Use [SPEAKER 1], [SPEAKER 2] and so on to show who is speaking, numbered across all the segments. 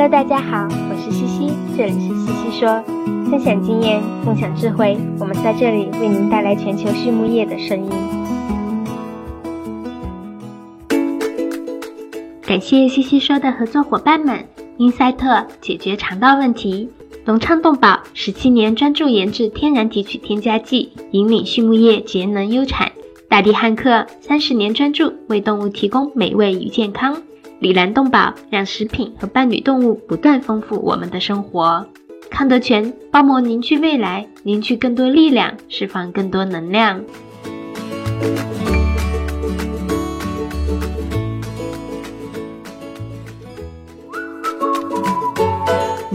[SPEAKER 1] Hello，大家好，我是西西，这里是西西说，分享经验，共享智慧，我们在这里为您带来全球畜牧业的声音。感谢西西说的合作伙伴们：英赛特解决肠道问题，隆昌动宝十七年专注研制天然提取添加剂，引领畜牧业节能优产；大地汉克三十年专注为动物提供美味与健康。李兰动宝让食品和伴侣动物不断丰富我们的生活。康德全包膜凝聚未来，凝聚更多力量，释放更多能量。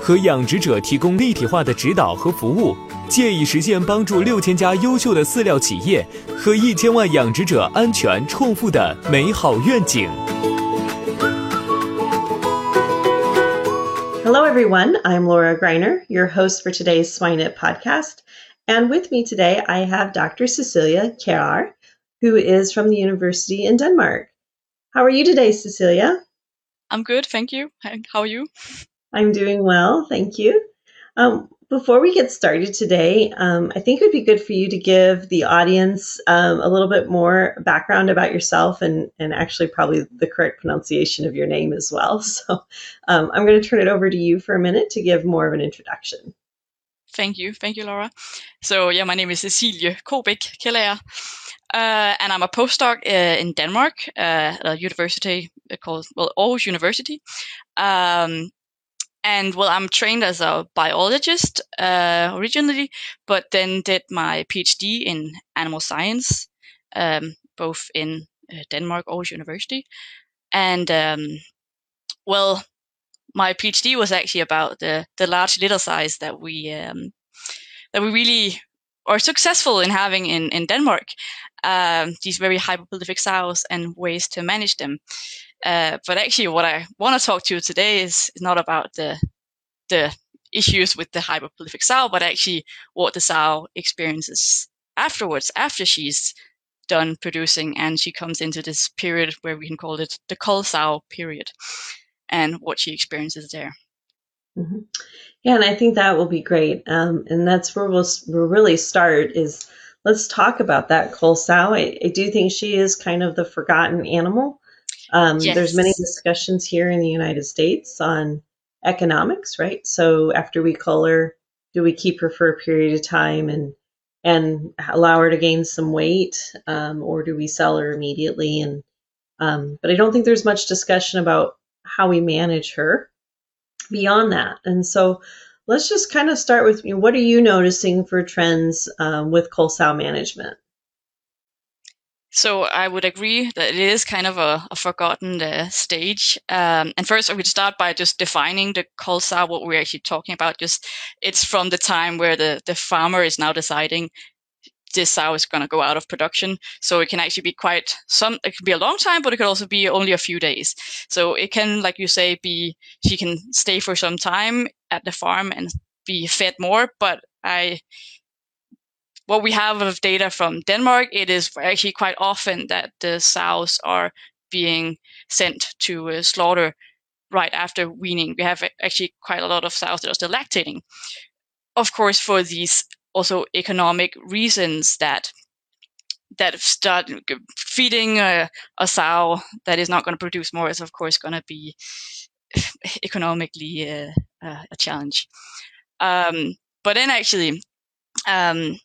[SPEAKER 2] 和养殖者提供立体化的指导和服务，借以实现帮助六千家优秀的饲料企业和一千万养殖者安全创富的美好愿景。
[SPEAKER 3] Hello, everyone. I'm Laura Greiner, your host for today's Swine It podcast. And with me today, I have Dr. Cecilia Kjær, who is from the University in Denmark. How are you today, Cecilia?
[SPEAKER 4] I'm good, thank you. How are you?
[SPEAKER 3] I'm doing well, thank you. Um, before we get started today, um, I think it would be good for you to give the audience um, a little bit more background about yourself and, and actually probably the correct pronunciation of your name as well. So um, I'm going to turn it over to you for a minute to give more of an introduction.
[SPEAKER 4] Thank you. Thank you, Laura. So, yeah, my name is Cecilie Kobek Kjeldager, uh, and I'm a postdoc uh, in Denmark uh, at a university called, well, Aarhus University. Um, and well, I'm trained as a biologist uh, originally, but then did my PhD in animal science, um, both in uh, Denmark, Aarhus University, and um, well, my PhD was actually about the the large litter size that we um, that we really are successful in having in in Denmark. Um, these very hyperprolific sows and ways to manage them. Uh, but actually, what I want to talk to you today is, not about the the issues with the hyperprolific sow, but actually what the sow experiences afterwards, after she's done producing and she comes into this period where we can call it the cull sow period, and what she experiences there.
[SPEAKER 3] Mm-hmm. Yeah, and I think that will be great. Um, and that's where we'll, we'll really start is let's talk about that cull sow. I, I do think she is kind of the forgotten animal um, yes. There's many discussions here in the United States on economics, right? So after we cull her, do we keep her for a period of time and and allow her to gain some weight, um, or do we sell her immediately? And um, but I don't think there's much discussion about how we manage her beyond that. And so let's just kind of start with you know, what are you noticing for trends um, with cull sow management?
[SPEAKER 4] So I would agree that it is kind of a, a forgotten uh, stage. Um, and first, I would start by just defining the sow, what we're actually talking about. Just it's from the time where the, the farmer is now deciding this sow is going to go out of production. So it can actually be quite some, it can be a long time, but it could also be only a few days. So it can, like you say, be, she can stay for some time at the farm and be fed more. But I what we have of data from Denmark, it is actually quite often that the sows are being sent to uh, slaughter right after weaning. We have actually quite a lot of sows that are still lactating. Of course, for these also economic reasons that that start feeding a, a sow that is not going to produce more is of course going to be economically uh, uh, a challenge. Um, but then actually, um,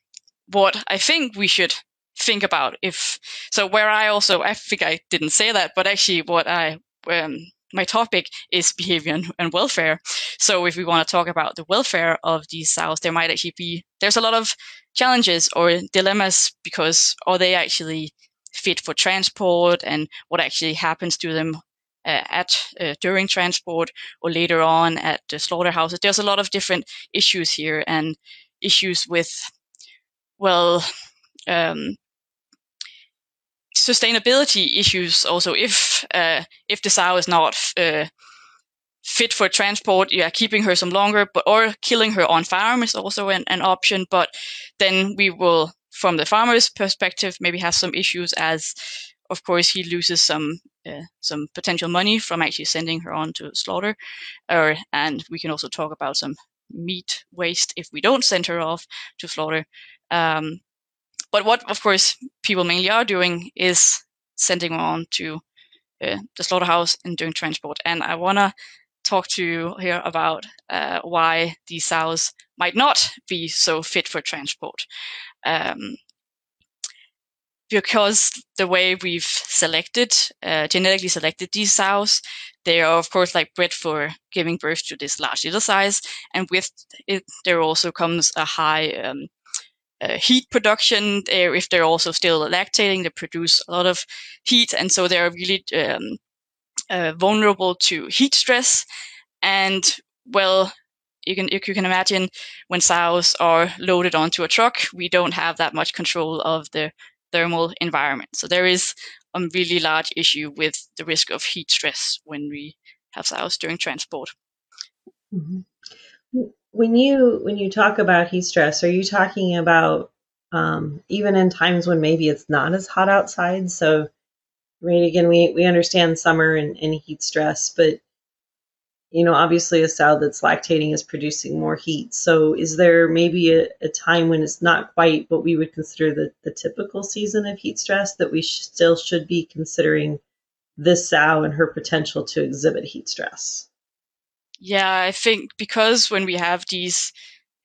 [SPEAKER 4] what I think we should think about if so where I also I think I didn't say that, but actually what I um, my topic is behavior and, welfare. So if we want to talk about the welfare of these sows, there might actually be there's a lot of challenges or dilemmas because are they actually fit for transport and what actually happens to them uh, at uh, during transport or later on at the slaughterhouses. There's a lot of different issues here and issues with, well, um, sustainability issues also. If uh, if the sow is not uh, fit for transport, you yeah, keeping her some longer, but or killing her on farm is also an, an option. But then we will, from the farmer's perspective, maybe have some issues as of course, he loses some uh, some potential money from actually sending her on to slaughter, or and we can also talk about some meat waste if we don't send her off to slaughter. Um, but what, of course, people mainly are doing is sending on to uh, the slaughterhouse and doing transport. And I want to talk to you here about uh, why these sows might not be so fit for transport. Um, because the way we've selected, uh, genetically selected these sows, they are of course like bred for giving birth to this large litter size, and with it there also comes a high um, uh, heat production. There, if they're also still lactating, they produce a lot of heat, and so they're really um, uh, vulnerable to heat stress. And well, you can you can imagine when sows are loaded onto a truck, we don't have that much control of the thermal environment. So there is a really large issue with the risk of heat stress when we have sows during transport.
[SPEAKER 3] Mm-hmm. When you when you talk about heat stress, are you talking about um, even in times when maybe it's not as hot outside? So, mean, again, we we understand summer and, and heat stress, but you know, obviously a sow that's lactating is producing more heat. So is there maybe a, a time when it's not quite what we would consider the, the typical season of heat stress that we sh- still should be considering this sow and her potential to exhibit heat stress?
[SPEAKER 4] Yeah, I think because when we have these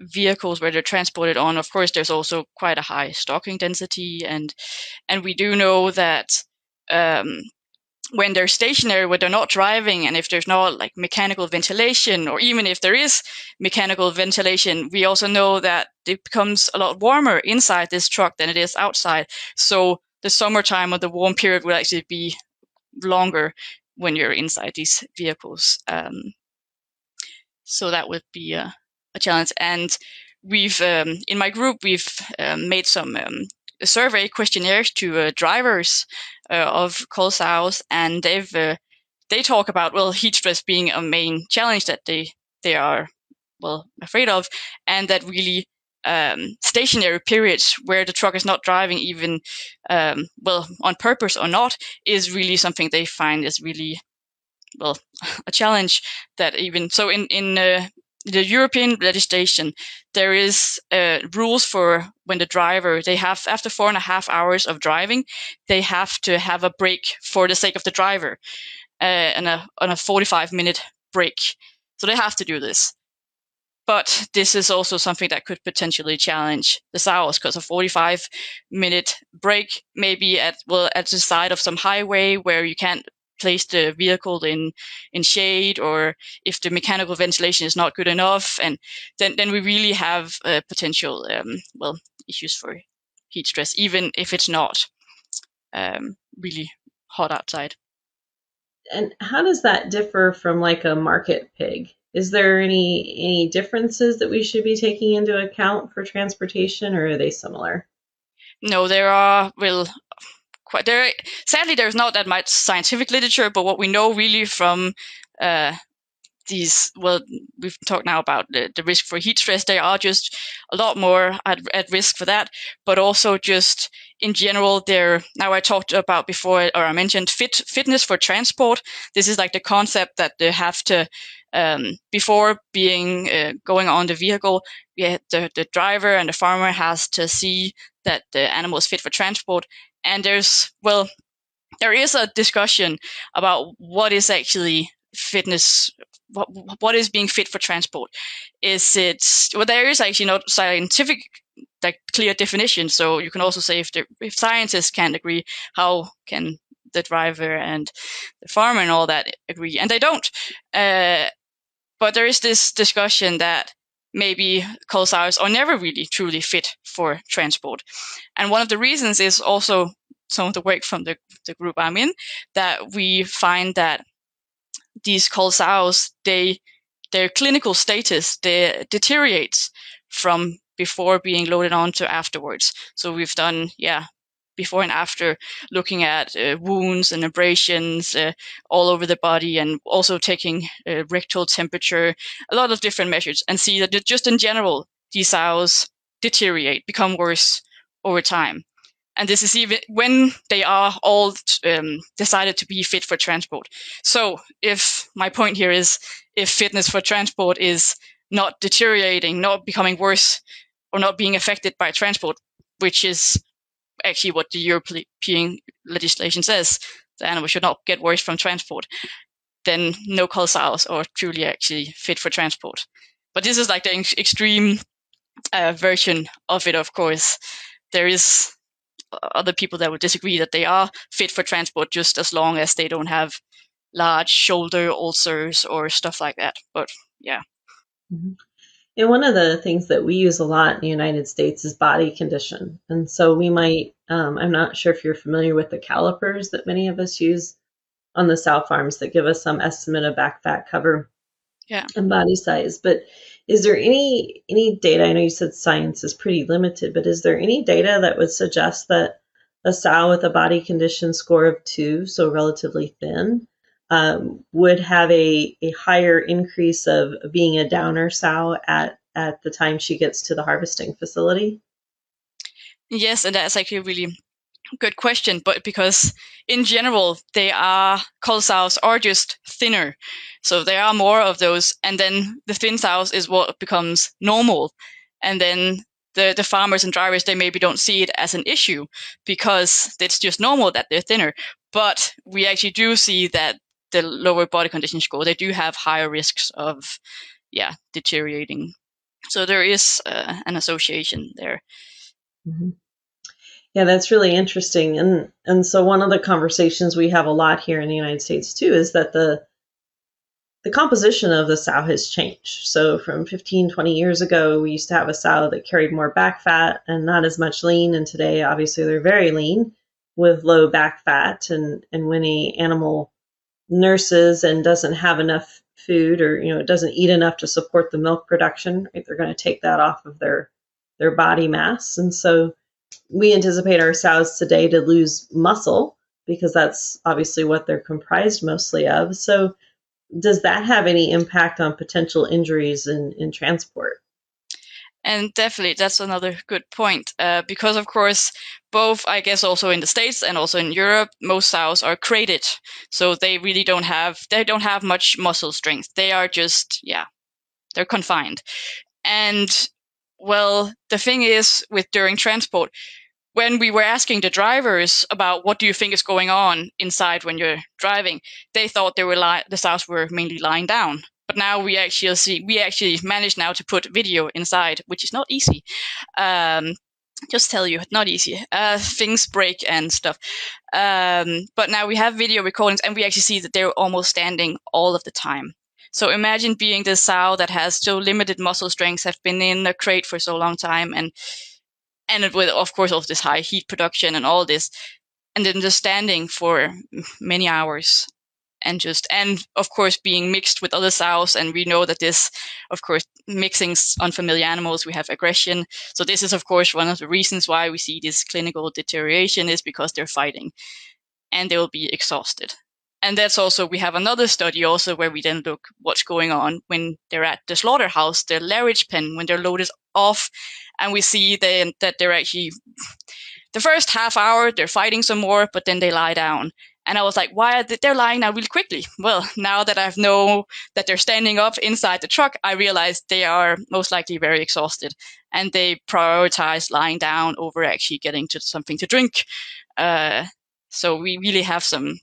[SPEAKER 4] vehicles where they're transported on, of course, there's also quite a high stocking density, and and we do know that um, when they're stationary, when they're not driving, and if there's not like mechanical ventilation, or even if there is mechanical ventilation, we also know that it becomes a lot warmer inside this truck than it is outside. So the summertime or the warm period will actually be longer when you're inside these vehicles. Um, so that would be a, a challenge. And we've um, in my group we've um, made some um, survey questionnaires to uh, drivers uh, of cull sows, and they've uh, they talk about well heat stress being a main challenge that they they are well afraid of, and that really um, stationary periods where the truck is not driving even um, well on purpose or not is really something they find is really well a challenge that even so in in uh, the European legislation, there is uh, rules for when the driver they have after four and a half hours of driving, they have to have a break for the sake of the driver, uh, and a on a 45 minute break. So they have to do this. But this is also something that could potentially challenge the sows because a 45 minute break, maybe at well at the side of some highway where you can't place the vehicle in in shade or if the mechanical ventilation is not good enough and then then we really have uh, potential um, well issues for heat stress even if it's not um, really hot outside.
[SPEAKER 3] And how does that differ from like a market pig? Is there any any differences that we should be taking into account for transportation or are they similar?
[SPEAKER 4] No there are well quite there. Sadly, there's not that much scientific literature, but what we know really from uh, these, well, we've talked now about the, the risk for heat stress. They are just a lot more at, at risk for that, but also just in general, they're now I talked about before, or I mentioned fit fitness for transport. This is like the concept that they have to um, before being uh, going on the vehicle, the, the driver and the farmer has to see that the animal is fit for transport and there's well there is a discussion about what is actually fitness what, what is being fit for transport. Is it well there is actually no scientific like clear definition. So you can also say if the, if scientists can't agree how can the driver and the farmer and all that agree? And they don't. Uh, but there is this discussion that maybe cull sows are never really truly fit for transport. And one of the reasons is also some of the work from the, the group I'm in that we find that these cull sows, they their clinical status they deteriorates from before being loaded onto afterwards. So we've done, yeah, before and after looking at uh, wounds and abrasions uh, all over the body and also taking uh, rectal temperature, a lot of different measures and see that just in general, these sows deteriorate, become worse over time. And this is even when they are all um, decided to be fit for transport. So if my point here is if fitness for transport is not deteriorating, not becoming worse, or not being affected by transport, which is actually what the European legislation says. The animal should not get worse from transport. Then no cull sows are truly actually fit for transport. But this is like the extreme uh, version of it. Of course, there is other people that would disagree that they are fit for transport just as long as they don't have large shoulder ulcers or stuff like that. But yeah.
[SPEAKER 3] Mm-hmm. And one of the things that we use a lot in the United States is body condition. And so we might, um, I'm not sure if you're familiar with the calipers that many of us use on the sow farms that give us some estimate of back fat cover
[SPEAKER 4] yeah.
[SPEAKER 3] and body size. But is there any any data? I know you said science is pretty limited, but is there any data that would suggest that a sow with a body condition score of two, so relatively thin, um, would have a, a higher increase of being a downer sow at, at the time she gets to the harvesting facility?
[SPEAKER 4] Yes, and that's actually a really good question, but because in general, they are, cull sows are just thinner. So there are more of those. And then the thin sows is what becomes normal. And then the, the farmers and drivers, they maybe don't see it as an issue because it's just normal that they're thinner. But we actually do see that the lower body condition score, they do have higher risks of, yeah, deteriorating. So there is uh, an association there.
[SPEAKER 3] Mm-hmm. Yeah, that's really interesting. And and so one of the conversations we have a lot here in the United States too is that the the composition of the sow has changed. So from 15, 20 years ago, we used to have a sow that carried more back fat and not as much lean. And today, obviously, they're very lean with low back fat. And, and when a animal nurses and doesn't have enough food or you know it doesn't eat enough to support the milk production right? They're going to take that off of their their body mass. And so we anticipate our sows today to lose muscle because that's obviously what they're comprised mostly of. So does that have any impact on potential injuries in, in transport
[SPEAKER 4] and definitely, that's another good point. Uh, because of course, both, I guess, also in the States and also in Europe, most sows are crated. So they really don't have, they don't have much muscle strength. They are just, yeah, they're confined. And well, the thing is with during transport, when we were asking the drivers about what do you think is going on inside when you're driving, they thought they were li- the sows were mainly lying down. But now we actually see we actually managed now to put video inside, which is not easy. Um, just tell you, not easy. Uh, things break and stuff. Um, but now we have video recordings, and we actually see that they're almost standing all of the time. So imagine being this sow that has so limited muscle strength, have been in a crate for so long time, and and with of course all this high heat production and all this, and then just standing for many hours and just and of course being mixed with other sows and we know that this of course mixing unfamiliar animals we have aggression. So this is of course one of the reasons why we see this clinical deterioration is because they're fighting and they will be exhausted. And that's also we have another study also where we then look what's going on when they're at the slaughterhouse the lairage pen when they're loaded off and we see then that they're actually the first half hour they're fighting some more but then they lie down and I was like, why are they, they're lying now really quickly? Well, now that I know that they're standing up inside the truck, I realized they are most likely very exhausted and they prioritize lying down over actually getting to something to drink. Uh, so we really have some,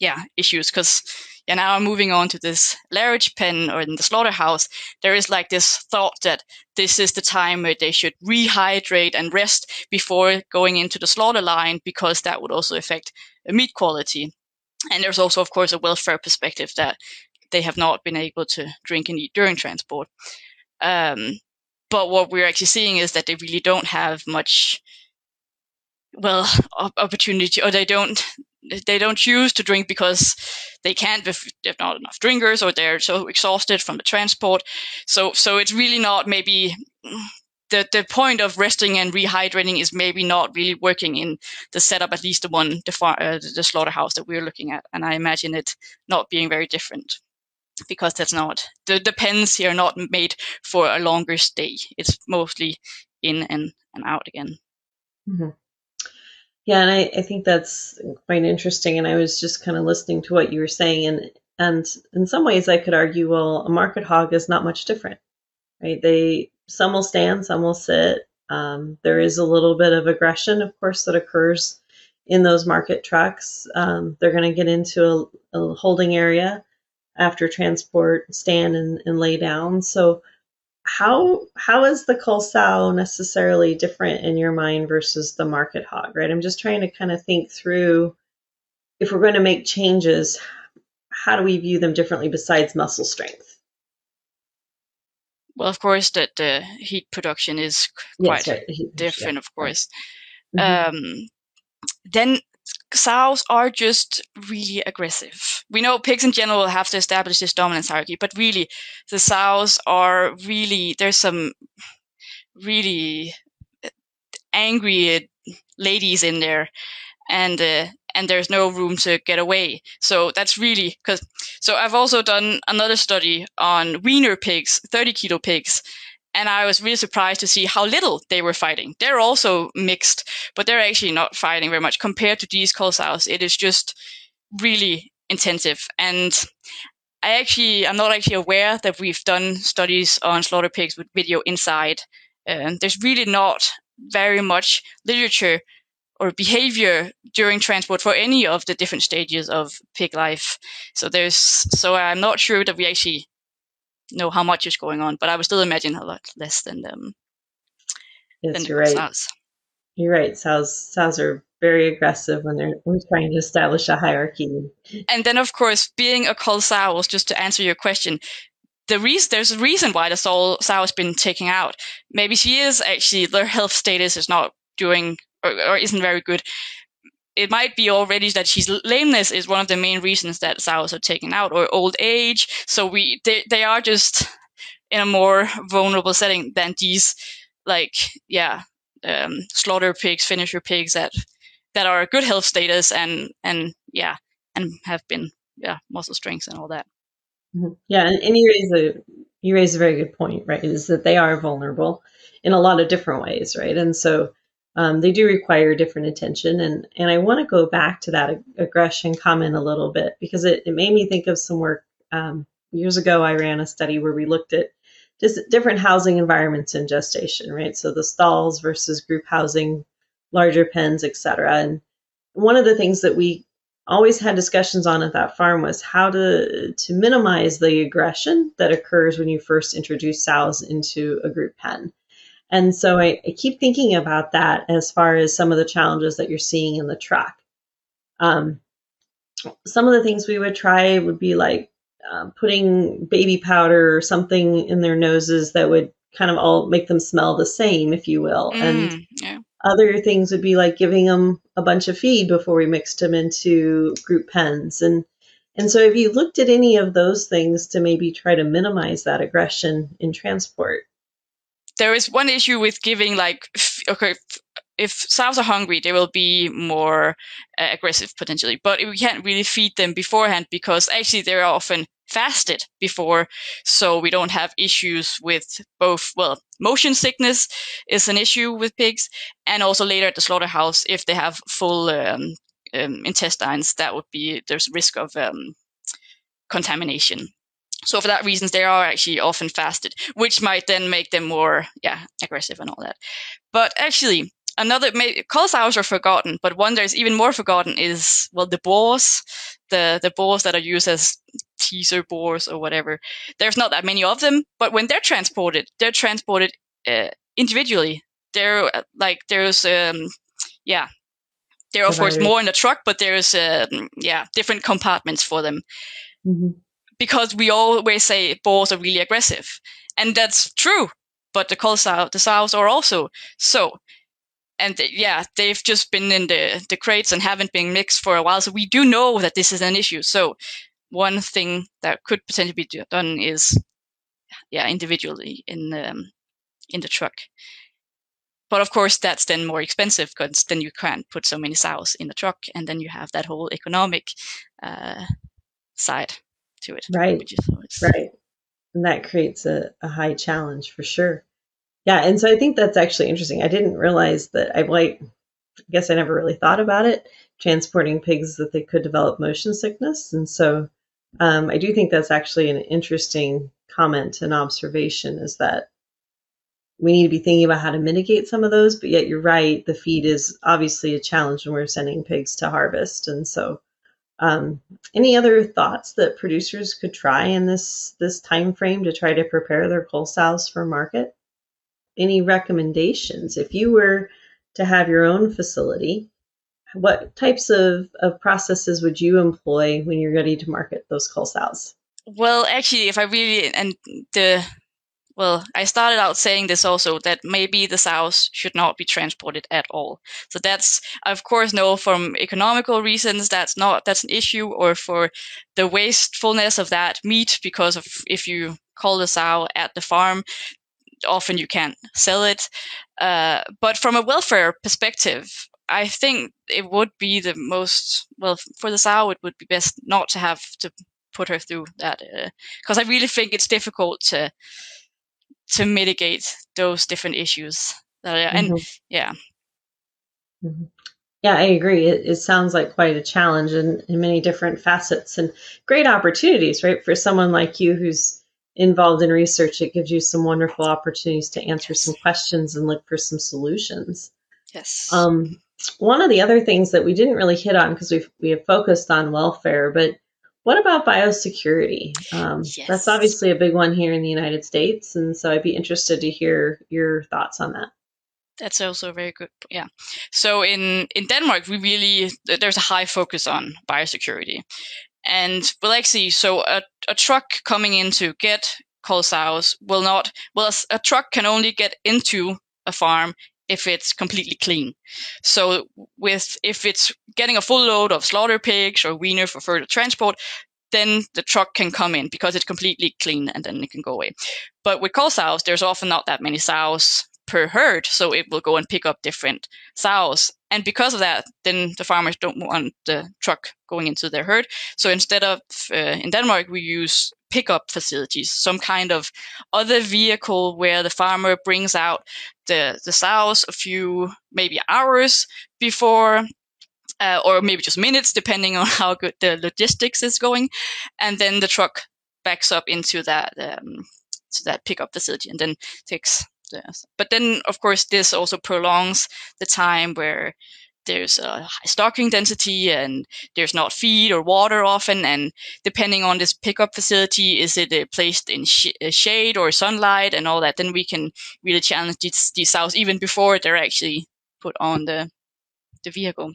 [SPEAKER 4] yeah, issues because yeah, now I'm moving on to this lairage pen or in the slaughterhouse. There is like this thought that this is the time where they should rehydrate and rest before going into the slaughter line because that would also affect meat quality. And there's also, of course, a welfare perspective that they have not been able to drink and eat during transport. Um, but what we're actually seeing is that they really don't have much, well, opportunity, or they don't they don't choose to drink because they can't if there's not enough drinkers or they're so exhausted from the transport. So so it's really not maybe the the point of resting and rehydrating is maybe not really working in the setup, at least the one the far, uh, the slaughterhouse that we're looking at, and I imagine it not being very different because that's not the, the pens here are not made for a longer stay. It's mostly in and, and out again.
[SPEAKER 3] Mm-hmm. Yeah, and I, I think that's quite interesting. And I was just kind of listening to what you were saying, and and in some ways, I could argue, well, a market hog is not much different, right? They some will stand, some will sit. Um, there is a little bit of aggression, of course, that occurs in those market trucks. Um, they're going to get into a, a, holding area after transport, stand and, and lay down. So how how is the cull sow necessarily different in your mind versus the market hog right i'm just trying to kind of think through if we're going to make changes how do we view them differently besides muscle strength
[SPEAKER 4] well of course that the heat production is quite yes, right. different yeah. of course mm-hmm. um, then sows are just really aggressive. We know pigs in general have to establish this dominance hierarchy, but really, the sows are really, there's some really angry ladies in there. And, uh, and there's no room to get away. So that's really because. So I've also done another study on weaner pigs, 30 kilo pigs, and I was really surprised to see how little they were fighting. They're also mixed, but they're actually not fighting very much compared to these cull sows. It is just really intensive. And I actually, I'm not actually aware that we've done studies on slaughter pigs with video inside. And there's really not very much literature or behavior during transport for any of the different stages of pig life. So there's, so I'm not sure that we actually know how much is going on, but I would still imagine a lot less than them.
[SPEAKER 3] Yes, than you're right. Sows. You're right. Sows sows are very aggressive when they're trying to establish a hierarchy.
[SPEAKER 4] And then, of course, being a sow was just to answer your question. The reason there's a reason why the soul sow has been taken out. Maybe she is actually their health status is not doing or, or isn't very good it might be already that she's lameness is one of the main reasons that sows are taken out or old age. So we, they, they are just in a more vulnerable setting than these, like, yeah, um, slaughter pigs, finisher pigs that, that are good health status and, and yeah, and have been, yeah, muscle strength and all that.
[SPEAKER 3] Mm-hmm. Yeah. And, and you raise a, you raise a very good point, right? Is that they are vulnerable in a lot of different ways, right? And so, um, they do require different attention. And, and I want to go back to that ag- aggression comment a little bit because it, it made me think of some work. Um, years ago, I ran a study where we looked at just different housing environments in gestation, right? So the stalls versus group housing, larger pens, etc. And one of the things that we always had discussions on at that farm was how to to minimize the aggression that occurs when you first introduce sows into a group pen. And so I, I, keep thinking about that as far as some of the challenges that you're seeing in the truck. Um, some of the things we would try would be like uh, putting baby powder or something in their noses that would kind of all make them smell the same, if you will. Mm, and yeah. Other things would be like giving them a bunch of feed before we mixed them into group pens. And and so, have you looked at any of those things to maybe try to minimize that aggression in transport?
[SPEAKER 4] there is one issue with giving like okay if sows are hungry they will be more uh, aggressive potentially but we can't really feed them beforehand because actually they're often fasted before so we don't have issues with both well motion sickness is an issue with pigs and also later at the slaughterhouse if they have full um, um, intestines that would be there's risk of um, contamination so for that reasons, they are actually often fasted, which might then make them more, yeah, aggressive and all that. But actually, another cull sows are forgotten, but one that is even more forgotten is well the boars, the the boars that are used as teaser boars or whatever. There's not that many of them, but when they're transported, they're transported uh, individually. They're uh, like there's um yeah. There are of course more in the truck, but there's uh, yeah different compartments for them. Mm-hmm because we always say boars are really aggressive, and that's true. But the sow, the sows are also so. And yeah, they've just been in the, the crates and haven't been mixed for a while. So we do know that this is an issue. So one thing that could potentially be done is, yeah, individually in um, in the truck. But of course, that's then more expensive because then you can't put so many sows in the truck, and then you have that whole economic uh, side to it.
[SPEAKER 3] Right. Right. And that creates a, a high challenge for sure. Yeah, and so I think that's actually interesting. I didn't realize that I like I guess I never really thought about it transporting pigs that they could develop motion sickness, and so um, I do think that's actually an interesting comment and observation. Is that we need to be thinking about how to mitigate some of those, but yet you're right. The feed is obviously a challenge when we're sending pigs to harvest, and so. Um, any other thoughts that producers could try in this this time frame to try to prepare their cull sows for market? Any recommendations? If you were to have your own facility what types of, of processes would you employ when you're ready to market those cull sows
[SPEAKER 4] well actually if i really and the well i started out saying this also that maybe the sows should not be transported at all. So that's of course no from economical reasons that's not that's an issue or for the wastefulness of that meat because of if you cull the sow at the farm often you can't sell it. Uh, but from a welfare perspective, I think it would be the most well for the sow. It would be best not to have to put her through that because uh, I really think it's difficult to to mitigate those different issues. Uh, and mm-hmm. yeah.
[SPEAKER 3] Mm-hmm. Yeah, I agree. It, it, sounds like quite a challenge in, in many different facets and great opportunities, right? For someone like you who's involved in research, it gives you some wonderful opportunities to answer some questions and look for some solutions.
[SPEAKER 4] Yes.
[SPEAKER 3] Um, one of the other things that we didn't really hit on because we we have focused on welfare, but what about biosecurity? Um, yes. That's obviously a big one here in the United States, and so I'd be interested to hear your thoughts on that.
[SPEAKER 4] That's also very good. Yeah. So in in Denmark, we really there's a high focus on biosecurity, and we'll actually, so a, a truck coming in to get cull sows will not, well, a, a truck can only get into a farm if it's completely clean. So with, if it's getting a full load of slaughter pigs or weaner for further transport, then the truck can come in because it's completely clean and then it can go away. But with cull sows, there's often not that many sows per herd, so it will go and pick up different sows. And because of that, then the farmers don't want the truck going into their herd. So instead of uh, in Denmark, we use pickup facilities, some kind of other vehicle where the farmer brings out the the sows a few maybe hours before uh, or maybe just minutes, depending on how good the logistics is going, and then the truck backs up into that um, to that pickup facility and then takes Yes. But then, of course, this also prolongs the time where there's a high stocking density and there's not feed or water often. And depending on this pickup facility, is it uh, placed in sh- uh, shade or sunlight and all that? Then we can really challenge these, these even before they're actually put on the, the vehicle.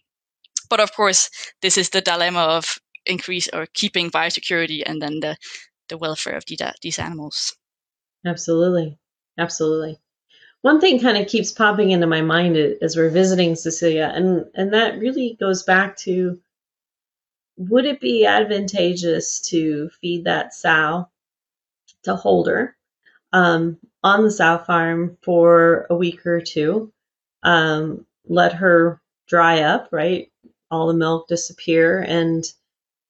[SPEAKER 4] But of course, this is the dilemma of increase or keeping biosecurity and then the, the welfare of the, these animals.
[SPEAKER 3] Absolutely. Absolutely. One thing kind of keeps popping into my mind as we're visiting Cecilia, and, and that really goes back to would it be advantageous to feed that sow to hold her um, on the sow farm for a week or two, um, let her dry up, right? All the milk disappear, and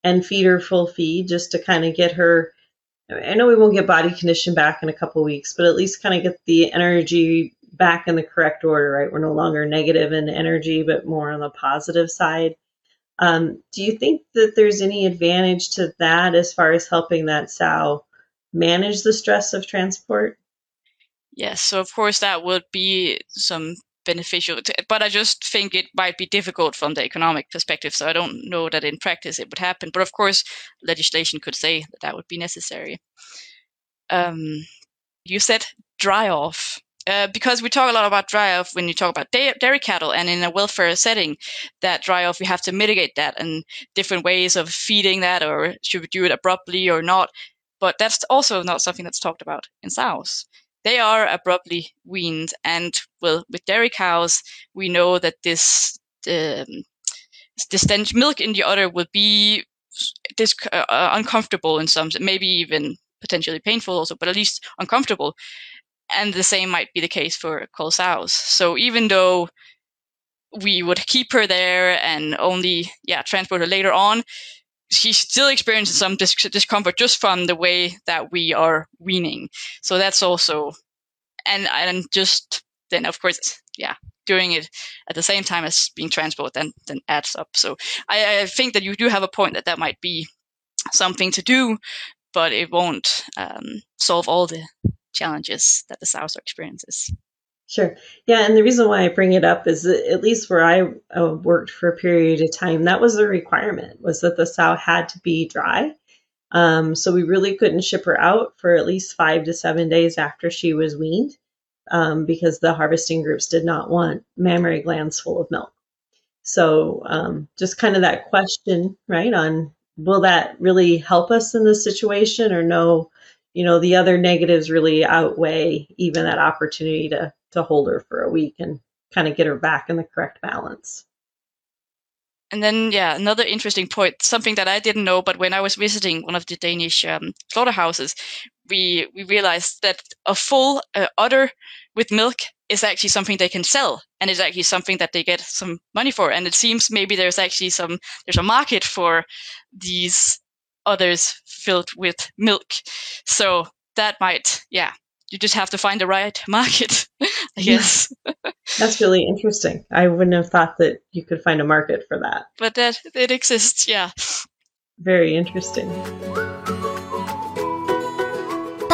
[SPEAKER 3] and feed her full feed just to kind of get her I know we won't get body condition back in a couple weeks, but at least kind of get the energy back in the correct order, right? We're no longer negative in energy, but more on the positive side. Um, do you think that there's any advantage to that as far as helping that sow manage the stress of transport?
[SPEAKER 4] Yes, so of course that would be some beneficial, but I just think it might be difficult from the economic perspective. So I don't know that in practice it would happen. But of course, legislation could say that that would be necessary. Um, you said dry off. Uh, because we talk a lot about dry off when you talk about dairy cattle and in a welfare setting, that dry off, we have to mitigate that and different ways of feeding that or should we do it abruptly or not. But that's also not something that's talked about in sows. They are abruptly weaned. And well, with dairy cows, we know that this um, the stench milk in the udder will be this uh, uncomfortable in some, maybe even potentially painful also, but at least uncomfortable. And the same might be the case for cull sows. So even though we would keep her there and only, yeah, transport her later on, she still experiencing some dis- discomfort just from the way that we are weaning. So that's also, and and just then of course, yeah, doing it at the same time as being transport then then adds up. So I, I think that you do have a point that that might be something to do, but it won't um, solve all the challenges that the South experiences.
[SPEAKER 3] Sure. Yeah, and the reason why I bring it up is that at least where I uh, worked for a period of time, that was a requirement was that the sow had to be dry. Um, so we really couldn't ship her out for at least five to seven days after she was weaned um, because the harvesting groups did not want mammary glands full of milk. So um, just kind of that question, right, on will that really help us in this situation or no? You know, the other negatives really outweigh even that opportunity to to hold her for a week and kind of get her back in the correct balance.
[SPEAKER 4] And then, yeah, another interesting point, something that I didn't know, but when I was visiting one of the Danish um, slaughterhouses, we we realized that a full uh, udder with milk is actually something they can sell, and it's actually something that they get some money for. And it seems maybe there's actually some there's a market for these others filled with milk. So that might, yeah, you just have to find the right market, I guess.
[SPEAKER 3] That's really interesting. I wouldn't have thought that you could find a market for that.
[SPEAKER 4] But that it exists, yeah.
[SPEAKER 3] Very interesting.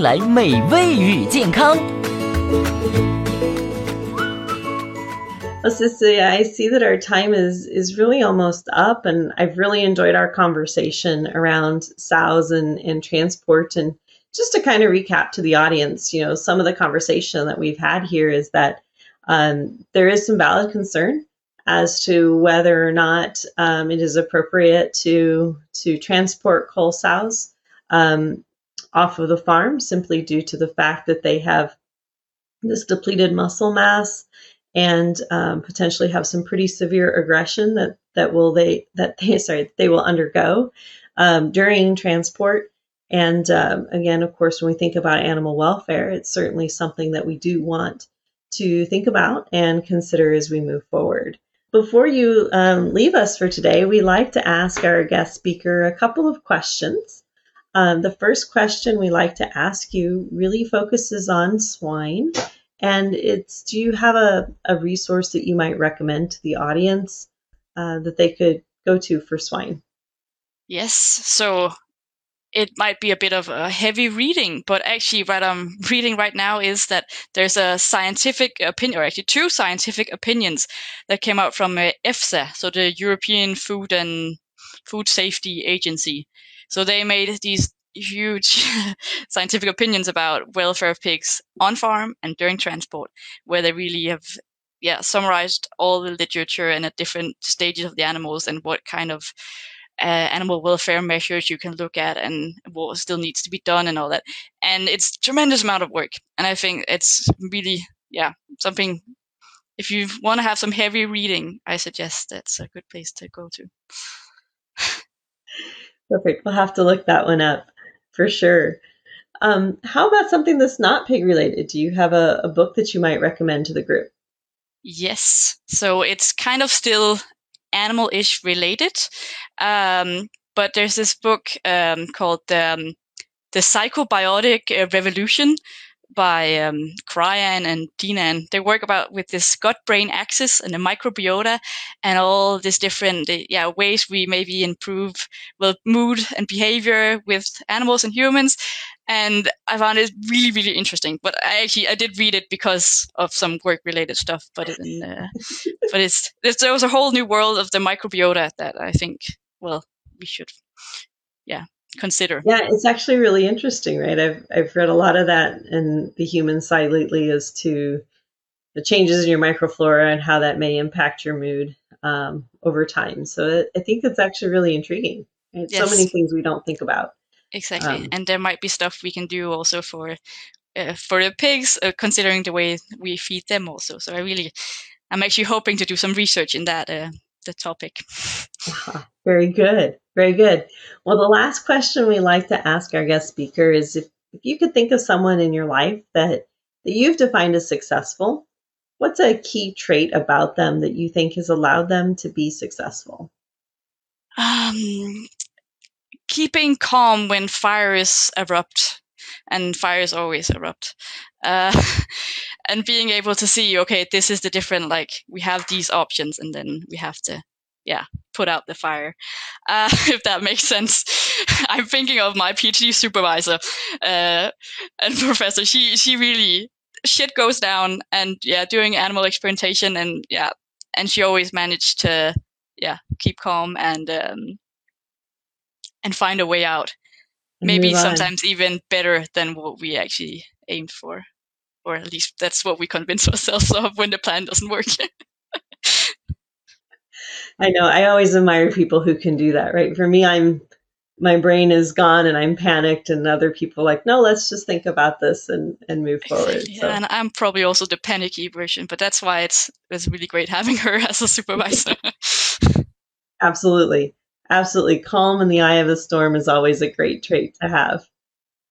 [SPEAKER 5] 来美味与健康。
[SPEAKER 3] Well, Cecilia, I see that our time is is really almost up, and I've really enjoyed our conversation around sows and, and transport. And just to kind of recap to the audience, you know, some of the conversation that we've had here is that um, there is some valid concern as to whether or not um, it is appropriate to to transport cull sows. Um, off of the farm simply due to the fact that they have this depleted muscle mass and um, potentially have some pretty severe aggression that that will they that they sorry they will undergo um, during transport. And um, again, of course, when we think about animal welfare, it's certainly something that we do want to think about and consider as we move forward. Before you um, leave us for today, we like to ask our guest speaker a couple of questions. Um, the first question we like to ask you really focuses on swine. And it's do you have a, a resource that you might recommend to the audience uh, that they could go to for swine?
[SPEAKER 4] Yes. So it might be a bit of a heavy reading, but actually, what I'm reading right now is that there's a scientific opinion, or actually two scientific opinions that came out from uh, EFSA, so the European Food and Food Safety Agency. So they made these huge scientific opinions about welfare of pigs on farm and during transport, where they really have yeah summarized all the literature and at different stages of the animals and what kind of uh, animal welfare measures you can look at and what still needs to be done and all that. And it's tremendous amount of work. And I think it's really, yeah, something. If you want to have some heavy reading, I suggest that's a good place to go to.
[SPEAKER 3] Perfect. We'll have to look that one up for sure. Um, how about something that's not pig related? Do you have a, a book that you might recommend to the group?
[SPEAKER 4] Yes. So it's kind of still animal-ish related. Um, but there's this book um, called um, The Psychobiotic Revolution by um, Cryan and Dinan. They work about with this gut-brain axis and the microbiota and all these different yeah ways we maybe improve well mood and behavior with animals and humans. And I found it really really interesting. But I actually I did read it because of some work related stuff. But it, uh, but it's, it's there was a whole new world of the microbiota that I think well we should yeah consider.
[SPEAKER 3] Yeah, it's actually really interesting, right? I've I've read a lot of that in the human side lately as to the changes in your microflora and how that may impact your mood um, over time. So I think it's actually really intriguing. Right? Yes. So many things we don't think about.
[SPEAKER 4] Exactly, um, and there might be stuff we can do also for uh, for the pigs, uh, considering the way we feed them also. So I really, I'm actually hoping to do some research in that uh, the topic.
[SPEAKER 3] Very good. Very good. Well, the last question we like to ask our guest speaker is if, if you could think of someone in your life that, that you've defined as successful, what's a key trait about them that you think has allowed them to be successful?
[SPEAKER 4] Um, keeping calm when fires erupt, and fires always erupt. Uh, and being able to see, okay, this is the different, like, we have these options, and then we have to yeah, put out the fire, uh, if that makes sense. I'm thinking of my PhD supervisor uh, and professor. She she really shit goes down, and yeah, doing animal experimentation, and yeah, and she always managed to yeah keep calm and um, and find a way out. Maybe sometimes even better than what we actually aimed for, or at least that's what we convince ourselves of when the plan doesn't work.
[SPEAKER 3] I know. I always admire people who can do that, right? For me, I'm my brain is gone and I'm panicked, and other people like, no, let's just think about this and and move forward.
[SPEAKER 4] Yeah, so. and I'm probably also the panicky version, but that's why it's it's really great having her as a supervisor.
[SPEAKER 3] Absolutely, absolutely. Calm in the eye of the storm is always a great trait to have.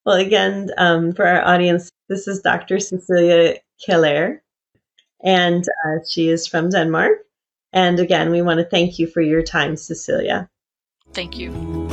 [SPEAKER 3] Well, again, um, for our audience, this is Dr. Cecilia Kjeldager, and uh, she is from Denmark. And again, we want to thank you for your time, Cecilia.
[SPEAKER 4] Thank you.